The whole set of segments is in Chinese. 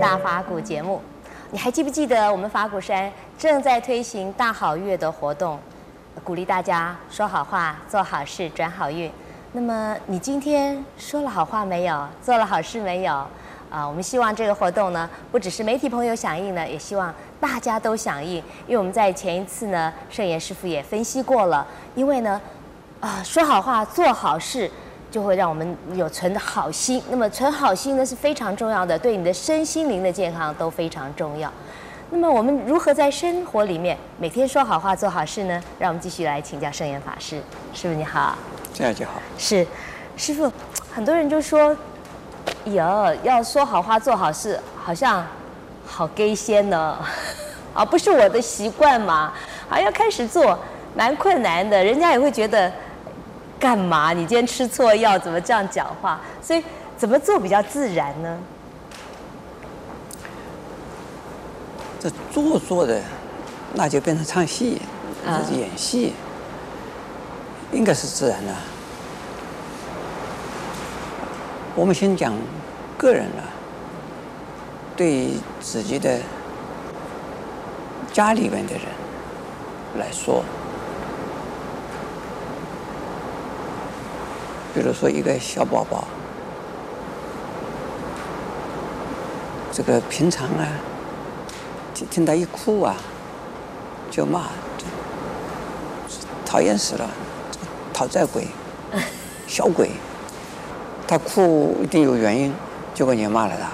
大法鼓》节目。你还记不记得我们法鼓山正在推行大好月的活动，鼓励大家说好话、做好事、转好运。那么你今天说了好话没有？做了好事没有？啊，我们希望这个活动呢，不只是媒体朋友响应呢，也希望大家都响应。因为我们在前一次呢，圣严师父也分析过了，因为呢，啊，说好话、做好事。就会让我们有存的好心，那么存好心呢是非常重要的，对你的身心灵的健康都非常重要。那么我们如何在生活里面每天说好话、做好事呢？让我们继续来请教圣严法师。师父你好，这样就好。是，师父，很多人就说，哟，要说好话、做好事，好像好先呢，啊，不是我的习惯嘛，啊，要开始做，蛮困难的，人家也会觉得。干嘛？你今天吃错药？怎么这样讲话？所以怎么做比较自然呢？这做作的，那就变成唱戏，这是演戏，应该是自然的。我们先讲个人了，对于自己的家里面的人来说。比如说一个小宝宝，这个平常啊，听听他一哭啊，就骂，讨厌死了，讨债鬼，小鬼，他哭一定有原因，结果你骂了他。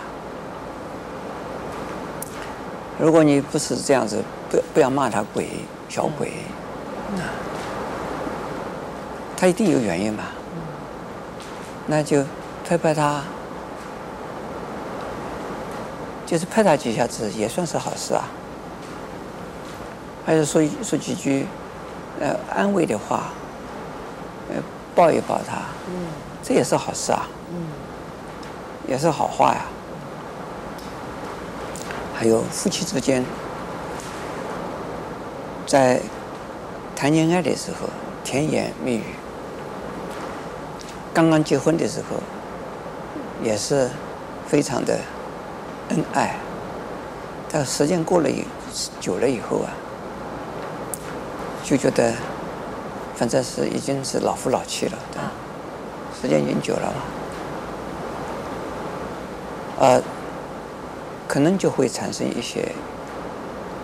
如果你不是这样子，不不要骂他鬼小鬼，他一定有原因吧？那就拍拍他，就是拍他几下子，也算是好事啊。还是说说几句，呃，安慰的话，呃，抱一抱他，这也是好事啊，嗯，也是好话呀。还有夫妻之间，在谈恋爱的时候，甜言蜜语。刚刚结婚的时候，也是非常的恩爱，但时间过了以久了以后啊，就觉得反正是已经是老夫老妻了，对，时间已经久了嘛，呃，可能就会产生一些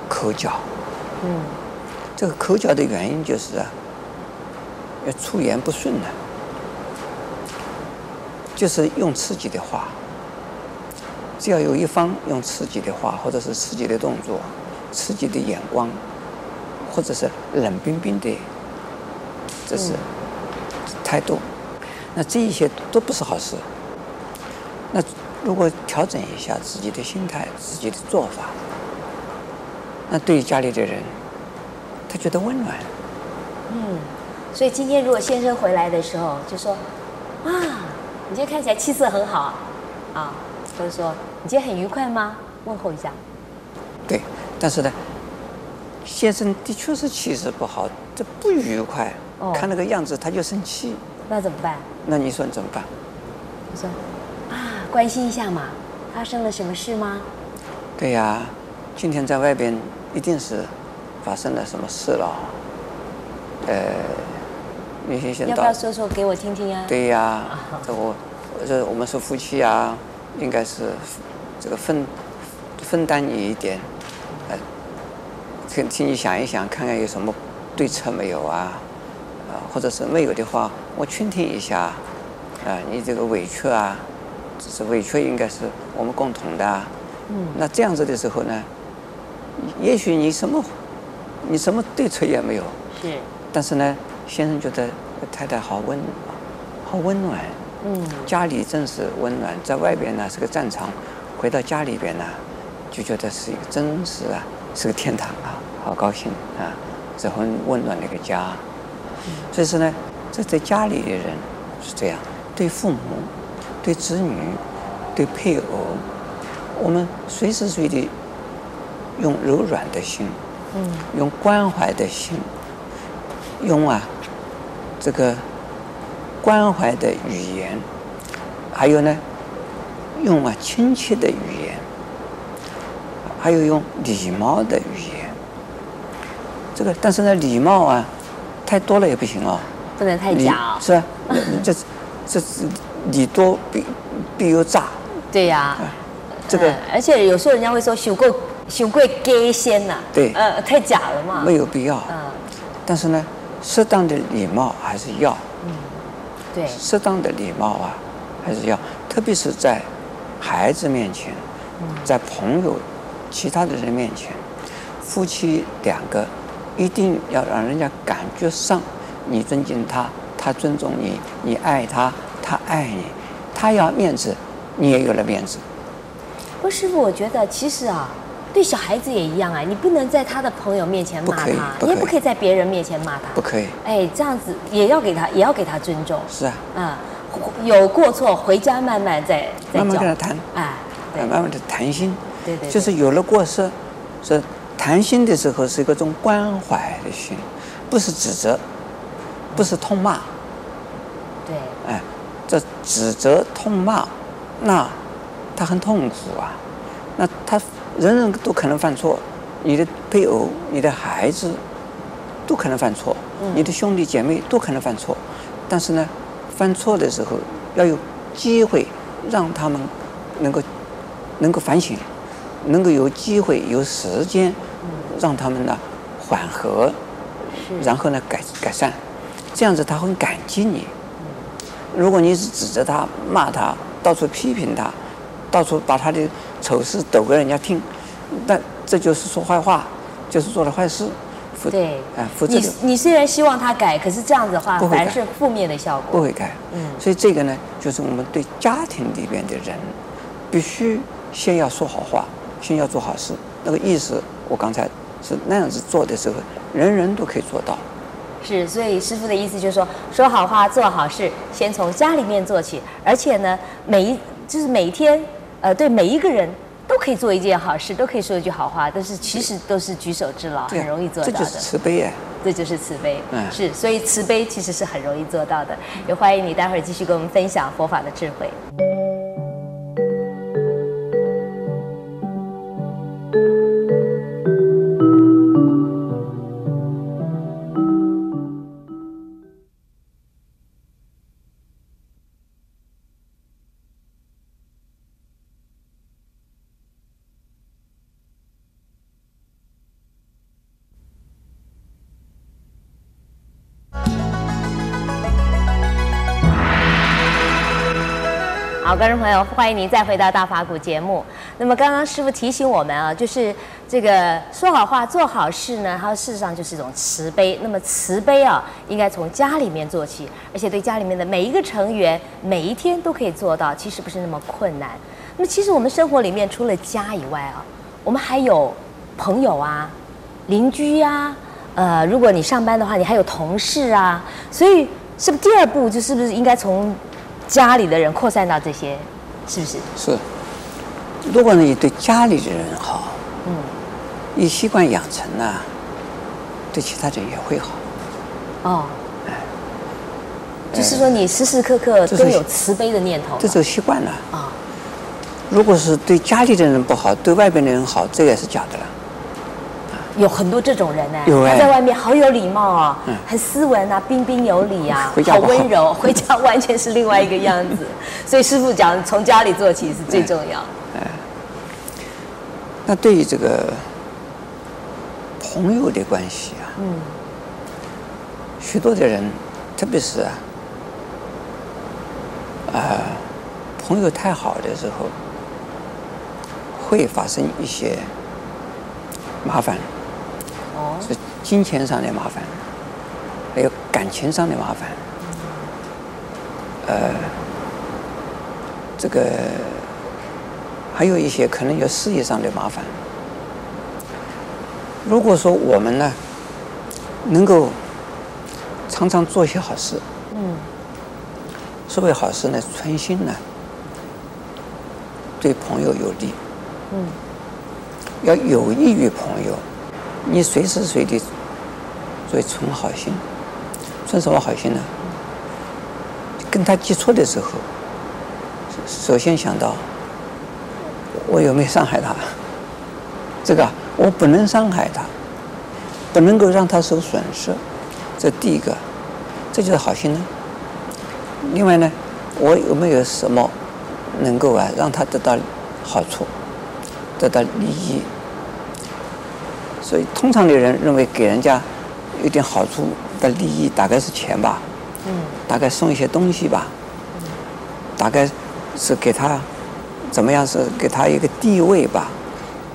口角。嗯，这个口角的原因就是啊，要出言不顺了。就是用刺激的话，只要有一方用刺激的话，或者是刺激的动作、刺激的眼光，或者是冷冰冰的，这是态度，那这一些都不是好事。那如果调整一下自己的心态、自己的做法，那对于家里的人，他觉得温暖。嗯，所以今天如果先生回来的时候就说，啊。你今天看起来气色很好，啊，就是说你今天很愉快吗？问候一下。对，但是呢，先生的确是气色不好，这不愉快，哦、看那个样子他就生气。那怎么办？那你说你怎么办？我说啊，关心一下嘛，发生了什么事吗？对呀，今天在外边一定是发生了什么事了，呃。要不要说说给我听听呀？对呀，这我，这我们是夫妻啊，应该是这个分分担你一点，呃，听听你想一想，看看有什么对策没有啊？啊，或者是没有的话，我倾听一下，啊，你这个委屈啊，只是委屈，应该是我们共同的啊。嗯。那这样子的时候呢，也许你什么，你什么对策也没有。是。但是呢。先生觉得太太好温，好温暖。嗯，家里真是温暖，在外边呢是个战场，回到家里边呢，就觉得是一个真实啊，是个天堂啊，好高兴啊，这很温暖的一个家。所以说呢，这在家里的人是这样，对父母、对子女、对配偶，我们随时随地用柔软的心，嗯，用关怀的心，用啊。这个关怀的语言，还有呢，用啊亲切的语言，还有用礼貌的语言。这个，但是呢，礼貌啊，太多了也不行哦，不能太假哦，是吧？这这是礼多必必有诈。对呀、啊，这个、嗯，而且有时候人家会说“修过修过给先”呐，对，呃，太假了嘛，没有必要。嗯，但是呢，适当的礼貌还是要。嗯，对，适当的礼貌啊，还是要，特别是在孩子面前，在朋友、其他的人面前，夫妻两个一定要让人家感觉上你尊敬他，他尊重你，你爱他，他爱你，他要面子，你也有了面子。不，师傅，我觉得其实啊，对小孩子也一样哎，你不能在他的朋友面前骂他，你也不可以在别人面前骂他，不可以。哎，这样子也要给他，也要给他尊重。是啊。嗯，有过错回家慢慢再再慢慢跟他谈。哎，对，慢慢的谈心。对对。就是有了过失，是谈心的时候是一个种关怀的心，不是指责，不是痛骂。对。哎，这指责痛骂，那。他很痛苦啊，那他人人都可能犯错，你的配偶、你的孩子都可能犯错，你的兄弟姐妹都可能犯错，但是呢，犯错的时候要有机会让他们能够能够反省，能够有机会有时间让他们呢缓和，然后呢改改善，这样子他很感激你。如果你是指责他、骂他、到处批评他。到处把他的丑事抖给人家听，但这就是说坏话，就是做了坏事。对，啊，你你虽然希望他改，可是这样子的话，反而是负面的效果。不会改。嗯。所以这个呢，就是我们对家庭里边的人，必须先要说好话，先要做好事。那个意思，我刚才是那样子做的时候，人人都可以做到。是，所以师傅的意思就是说，说好话，做好事，先从家里面做起，而且呢，每一就是每一天。呃，对每一个人都可以做一件好事，都可以说一句好话，但是其实都是举手之劳，很容易做到的。这就是慈悲哎，这就是慈悲。嗯，是，所以慈悲其实是很容易做到的。也欢迎你待会儿继续跟我们分享佛法的智慧。好，观众朋友，欢迎您再回到大法古节目。那么刚刚师傅提醒我们啊，就是这个说好话、做好事呢，它事实上就是一种慈悲。那么慈悲啊，应该从家里面做起，而且对家里面的每一个成员，每一天都可以做到，其实不是那么困难。那么其实我们生活里面除了家以外啊，我们还有朋友啊、邻居呀、呃，如果你上班的话，你还有同事啊。所以是不是第二步就是不是应该从家里的人扩散到这些，是不是？是。如果你对家里的人好，嗯，你习惯养成了，对其他人也会好。哦。哎。就是说，你时时刻刻都有慈悲的念头。这就习惯了。啊、哦。如果是对家里的人不好，对外边的人好，这也是假的了。有很多这种人呢，他在外面好有礼貌啊，嗯，很斯文啊，彬彬有礼啊，好温柔，回家完全是另外一个样子。所以师傅讲，从家里做起是最重要。哎，那对于这个朋友的关系啊，嗯，许多的人，特别是啊，啊，朋友太好的时候，会发生一些麻烦。是金钱上的麻烦，还有感情上的麻烦，呃，这个还有一些可能有事业上的麻烦。如果说我们呢，能够常常做一些好事，嗯，所谓好事呢，存心呢，对朋友有利，嗯，要有益于朋友。你随时随地，所以存好心，存什么好心呢？跟他接触的时候，首先想到我有没有伤害他？这个我不能伤害他，不能够让他受损失，这第一个，这就是好心呢。另外呢，我有没有什么能够啊让他得到好处，得到利益？所以通常的人认为给人家有点好处的利益，大概是钱吧，嗯，大概送一些东西吧，嗯，大概是给他怎么样是给他一个地位吧，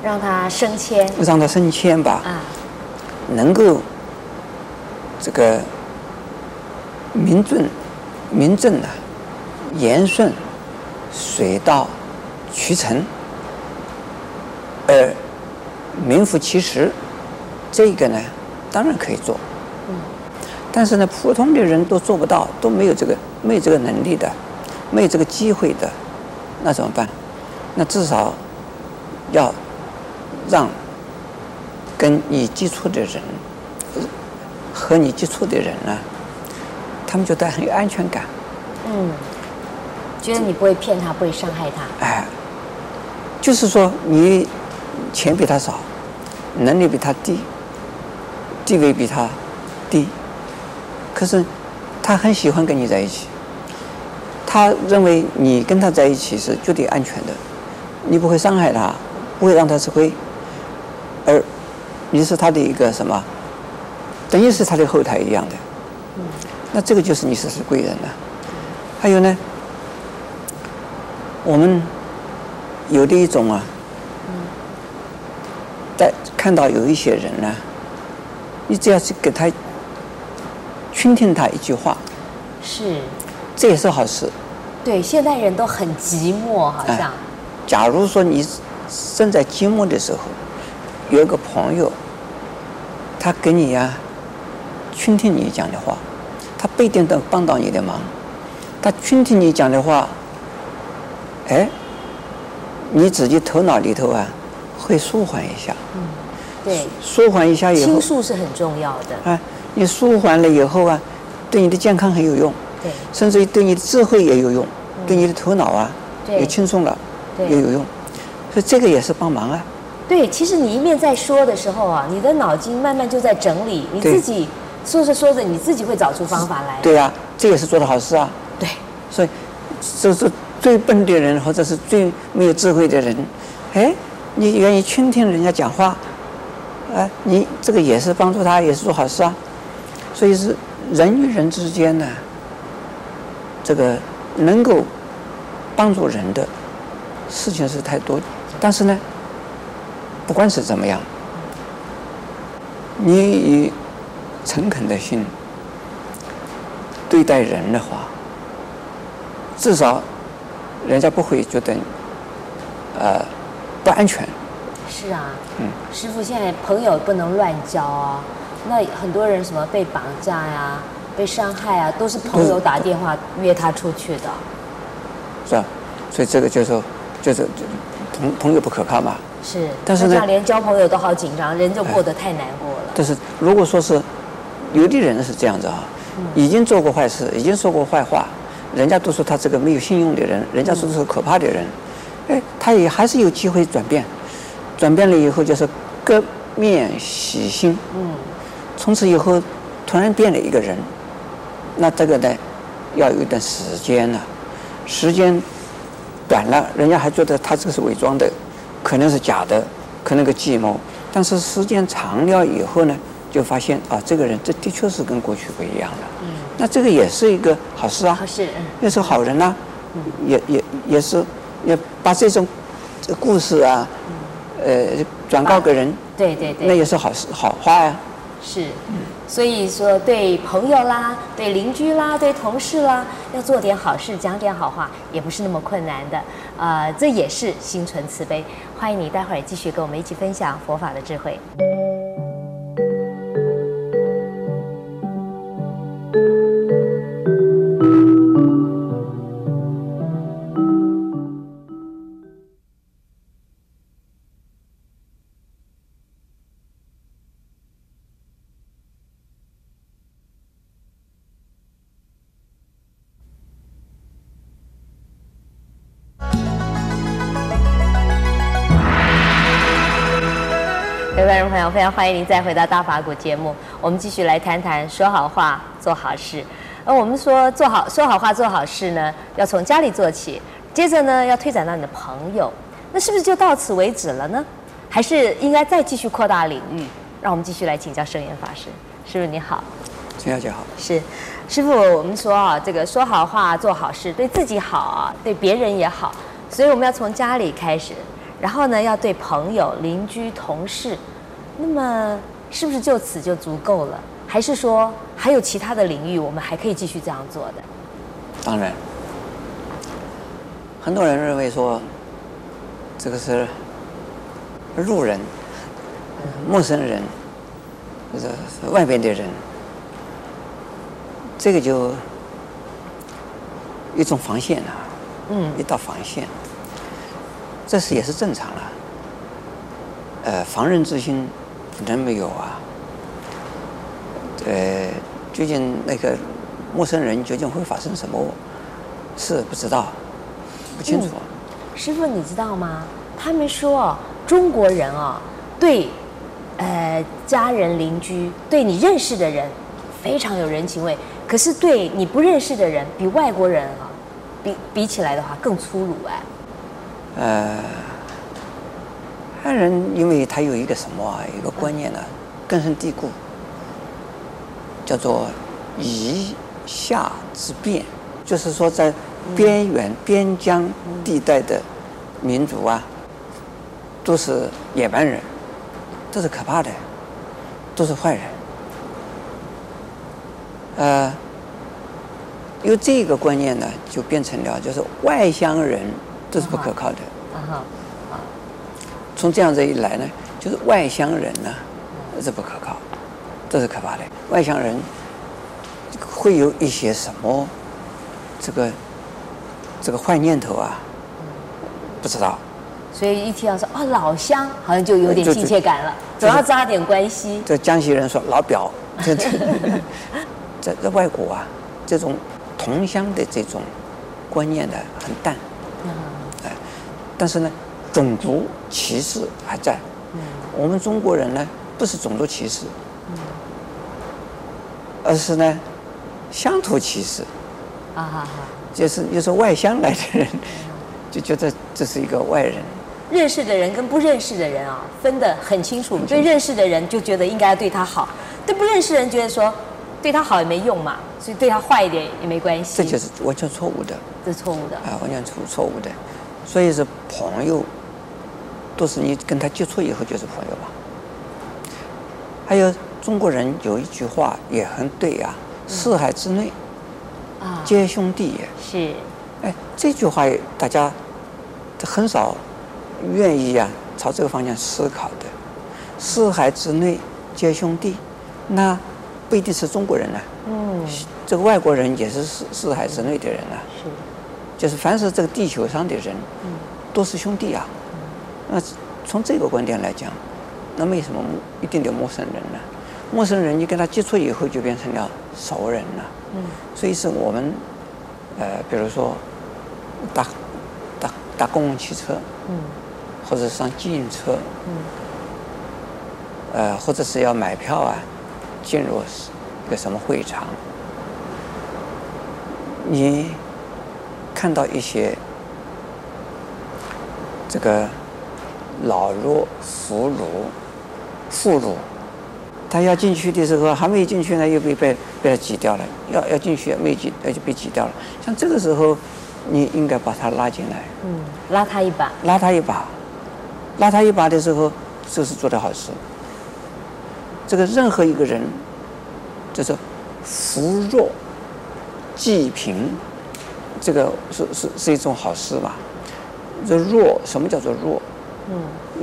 让他升迁，让他升迁吧，啊，能够这个名正名正啊，言顺，水到渠成，而名副其实。这个呢，当然可以做，嗯，但是呢，普通的人都做不到，都没有这个没有这个能力的，没有这个机会的，那怎么办？那至少要让跟你接触的人和你接触的人呢，他们觉得很有安全感，嗯，觉得你不会骗他，不会伤害他，哎，就是说你钱比他少，能力比他低。地位比他低，可是他很喜欢跟你在一起。他认为你跟他在一起是绝对安全的，你不会伤害他，不会让他吃亏，而你是他的一个什么，等于是他的后台一样的。那这个就是你是是贵人了。还有呢，我们有的一种啊，在看到有一些人呢。你只要去给他倾听他一句话，是，这也是好事。对，现代人都很寂寞，好像。假如说你正在寂寞的时候，有一个朋友，他给你呀、啊，倾听你讲的话，他不一定能帮到你的忙，他倾听你讲的话，哎，你自己头脑里头啊，会舒缓一下。嗯。对，舒缓一下以后，倾诉是很重要的。啊，你舒缓了以后啊，对你的健康很有用。对，甚至于对你的智慧也有用，嗯、对你的头脑啊，也轻松了，也有用。所以这个也是帮忙啊。对，其实你一面在说的时候啊，你的脑筋慢慢就在整理，你自己说着说着，你自己会找出方法来。对啊，这也是做的好事啊。对，所以就是最笨的人，或者是最没有智慧的人，哎，你愿意倾听人家讲话。哎，你这个也是帮助他，也是做好事啊。所以是人与人之间呢，这个能够帮助人的事情是太多。但是呢，不管是怎么样，你以诚恳的心对待人的话，至少人家不会觉得呃不安全。是啊，嗯，师傅，现在朋友不能乱交啊。那很多人什么被绑架呀、被伤害啊，都是朋友打电话约他出去的。是啊，所以这个就是就是朋朋友不可靠嘛。是，但是呢，连交朋友都好紧张，人就过得太难过了。但是如果说是有的人是这样子啊，已经做过坏事，已经说过坏话，人家都说他这个没有信用的人，人家说是可怕的人，哎，他也还是有机会转变。转变了以后就是革面洗心，嗯，从此以后突然变了一个人，那这个呢，要有一段时间了，时间短了，人家还觉得他这个是伪装的，可能是假的，可能个计谋，但是时间长了以后呢，就发现啊，这个人这的确是跟过去不一样了，嗯，那这个也是一个好事啊，好事，嗯，也是好人呐，嗯，也也也是也把这种这故事啊。呃，转告给人，对对对，那也是好事好话呀。是，所以说对朋友啦，对邻居啦，对同事啦，要做点好事，讲点好话，也不是那么困难的。呃，这也是心存慈悲。欢迎你待会儿继续跟我们一起分享佛法的智慧。各位观众朋友，非常欢迎您再回到大法古节目。我们继续来谈谈说好话、做好事。而我们说做好说好话、做好事呢，要从家里做起，接着呢要推展到你的朋友。那是不是就到此为止了呢？还是应该再继续扩大领域？让我们继续来请教圣严法师。师父你好，陈小姐好。是，师傅，我们说啊，这个说好话、做好事，对自己好啊，对别人也好。所以我们要从家里开始。然后呢，要对朋友、邻居、同事，那么是不是就此就足够了？还是说还有其他的领域，我们还可以继续这样做的？当然，很多人认为说，这个是路人、陌生人，或者是外边的人，这个就一种防线啊，嗯，一道防线。这是也是正常了，呃，防人之心不能没有啊。呃，究竟那个陌生人究竟会发生什么事？不知道，不清楚。师傅，你知道吗？他们说中国人啊，对，呃，家人、邻居，对你认识的人非常有人情味，可是对你不认识的人，比外国人啊，比比起来的话更粗鲁哎。呃，汉人因为他有一个什么啊，一个观念呢，根深蒂固，叫做夷夏之辨，就是说在边缘边疆地带的民族啊，都是野蛮人，都是可怕的，都是坏人。呃，有这个观念呢，就变成了就是外乡人。这是不可靠的。啊哈，啊，从这样子一来呢，就是外乡人呢，这不可靠，这是可怕的。外乡人会有一些什么这个这个坏念头啊？不知道。所以一听到说啊、哦、老乡，好像就有点亲切感了，总要扎点关系。这江西人说老表，这这在在外国啊，这种同乡的这种观念呢很淡。但是呢，种族歧视还在。嗯。我们中国人呢，不是种族歧视，嗯，而是呢，乡土歧视。啊哈哈。就是就是外乡来的人，就觉得这是一个外人。认识的人跟不认识的人啊，分得很清楚。对认识的人就觉得应该要对他好，对不认识的人觉得说对他好也没用嘛，所以对他坏一点也没关系。这就是完全错误的。这是错误的。啊，完全错错误的。所以是朋友，都是你跟他接触以后就是朋友吧。还有中国人有一句话也很对啊，“四海之内，啊，皆兄弟也。”是。哎，这句话大家很少愿意啊朝这个方向思考的。四海之内皆兄弟，那不一定是中国人啊。嗯。这个外国人也是四四海之内的人啊。是。就是凡是这个地球上的人，都是兄弟啊。那从这个观点来讲，那为什么一定的陌生人呢？陌生人你跟他接触以后就变成了熟人了。所以是我们，呃，比如说搭搭搭公共汽车，或者上自行车，呃，或者是要买票啊，进入一个什么会场，你。看到一些这个老弱妇孺、妇孺，他要进去的时候还没进去呢，又被被被他挤掉了；要要进去没挤，那就被挤掉了。像这个时候，你应该把他拉进来，嗯，拉他一把，拉他一把，拉他一把的时候，这是做的好事。这个任何一个人，就是扶弱济贫。这个是是是一种好事吧？这弱，什么叫做弱？嗯，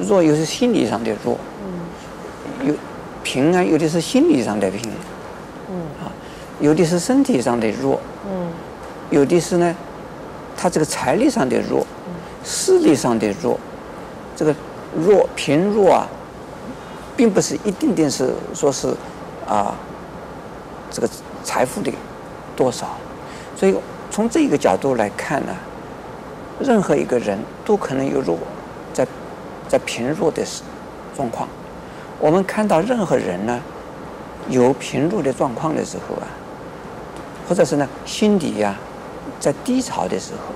弱又是心理上的弱。有平安，有的是心理上的贫。嗯，啊，有的是身体上的弱。嗯，有的是呢，他这个财力上的弱，势力上的弱。这个弱贫弱啊，并不是一定定是说是啊，这个财富的多少，所以。从这个角度来看呢，任何一个人都可能有弱，在在贫弱的状况，我们看到任何人呢，有贫弱的状况的时候啊，或者是呢心底呀、在低潮的时候，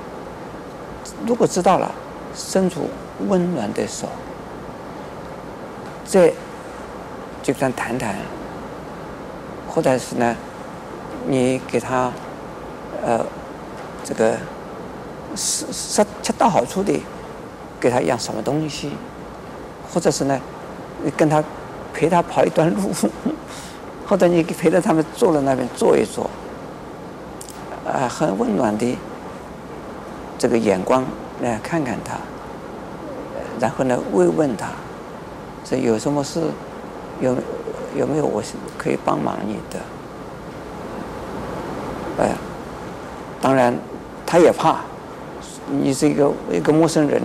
如果知道了，伸出温暖的手，这就算谈谈，或者是呢，你给他呃这个是是恰到好处的给他一样什么东西，或者是呢，你跟他陪他跑一段路。或者你陪着他们坐在那边坐一坐，啊，很温暖的这个眼光来看看他，然后呢慰问他，这有什么事，有有没有我可以帮忙你的？哎，当然他也怕，你是一个一个陌生人，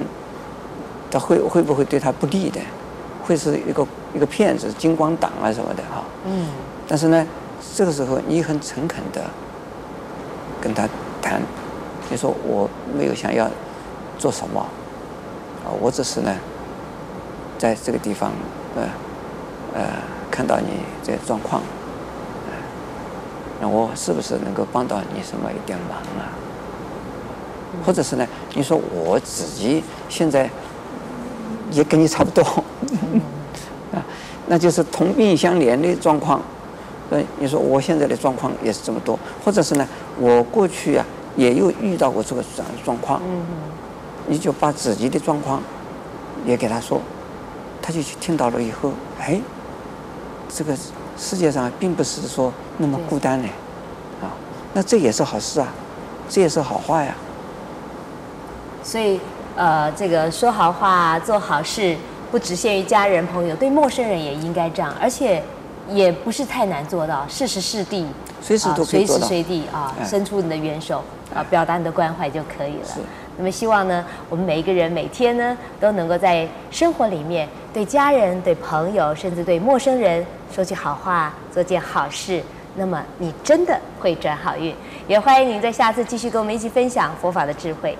他会会不会对他不利的？会是一个一个骗子、金光党啊什么的哈？嗯。但是呢，这个时候你很诚恳的跟他谈，你说我没有想要做什么，啊，我只是呢，在这个地方，呃，呃，看到你这状况，那我是不是能够帮到你什么一点忙啊？或者是呢，你说我自己现在也跟你差不多，啊，那就是同病相怜的状况。你说我现在的状况也是这么多，或者是呢，我过去啊也有遇到过这个这样的状况，你就把自己的状况也给他说，他就去听到了以后，哎，这个世界上并不是说那么孤单的，啊，那这也是好事啊，这也是好话呀。所以，呃，这个说好话、做好事，不只限于家人朋友，对陌生人也应该这样，而且。也不是太难做到，适时适地，随时都随时随地啊，伸出你的援手啊，表达你的关怀就可以了。那么希望呢，我们每一个人每天呢，都能够在生活里面对家人、对朋友，甚至对陌生人说句好话，做件好事。那么你真的会转好运。也欢迎您在下次继续跟我们一起分享佛法的智慧。